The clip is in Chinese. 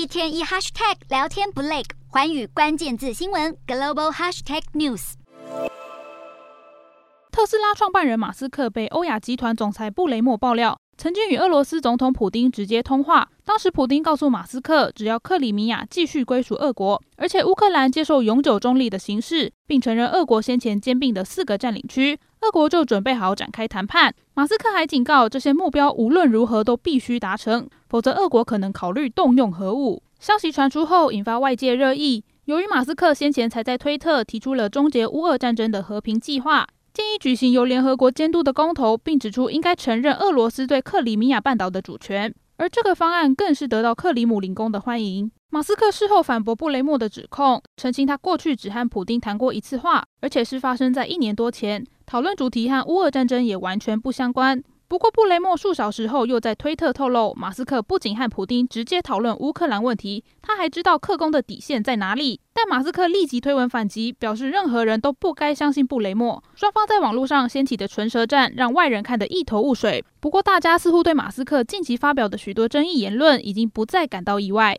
一天一 hashtag 聊天不累，环宇关键字新闻 global hashtag news。特斯拉创办人马斯克被欧亚集团总裁布雷默爆料，曾经与俄罗斯总统普丁直接通话。当时普丁告诉马斯克，只要克里米亚继续归属俄国，而且乌克兰接受永久中立的形式，并承认俄国先前兼并的四个占领区，俄国就准备好展开谈判。马斯克还警告，这些目标无论如何都必须达成，否则俄国可能考虑动用核武。消息传出后，引发外界热议。由于马斯克先前才在推特提出了终结乌俄战争的和平计划。建议举行由联合国监督的公投，并指出应该承认俄罗斯对克里米亚半岛的主权，而这个方案更是得到克里姆林宫的欢迎。马斯克事后反驳布雷默的指控，澄清他过去只和普丁谈过一次话，而且是发生在一年多前，讨论主题和乌俄战争也完全不相关。不过，布雷默数小时后又在推特透露，马斯克不仅和普丁直接讨论乌克兰问题，他还知道克工的底线在哪里。但马斯克立即推文反击，表示任何人都不该相信布雷默。双方在网络上掀起的唇舌战，让外人看得一头雾水。不过，大家似乎对马斯克近期发表的许多争议言论已经不再感到意外。